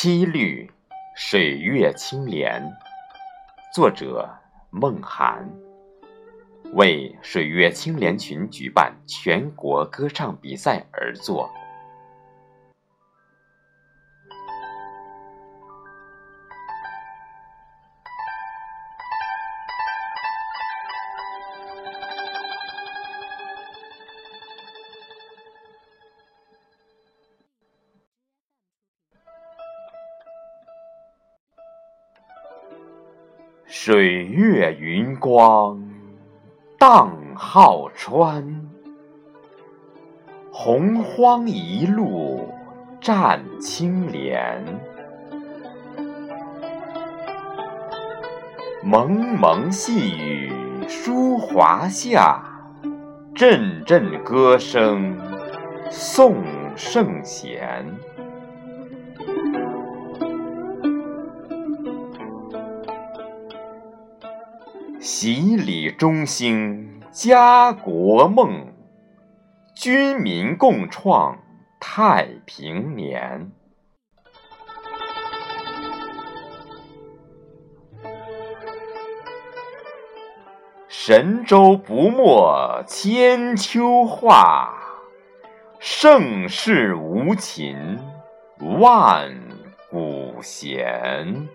七律《水月清莲》，作者孟涵，为水月青莲群举办全国歌唱比赛而作。水月云光荡浩川，洪荒一路战青莲。蒙蒙细雨疏华夏，阵阵歌声颂圣贤。洗礼中兴家国梦，军民共创太平年。神州不没千秋画，盛世无情万古闲。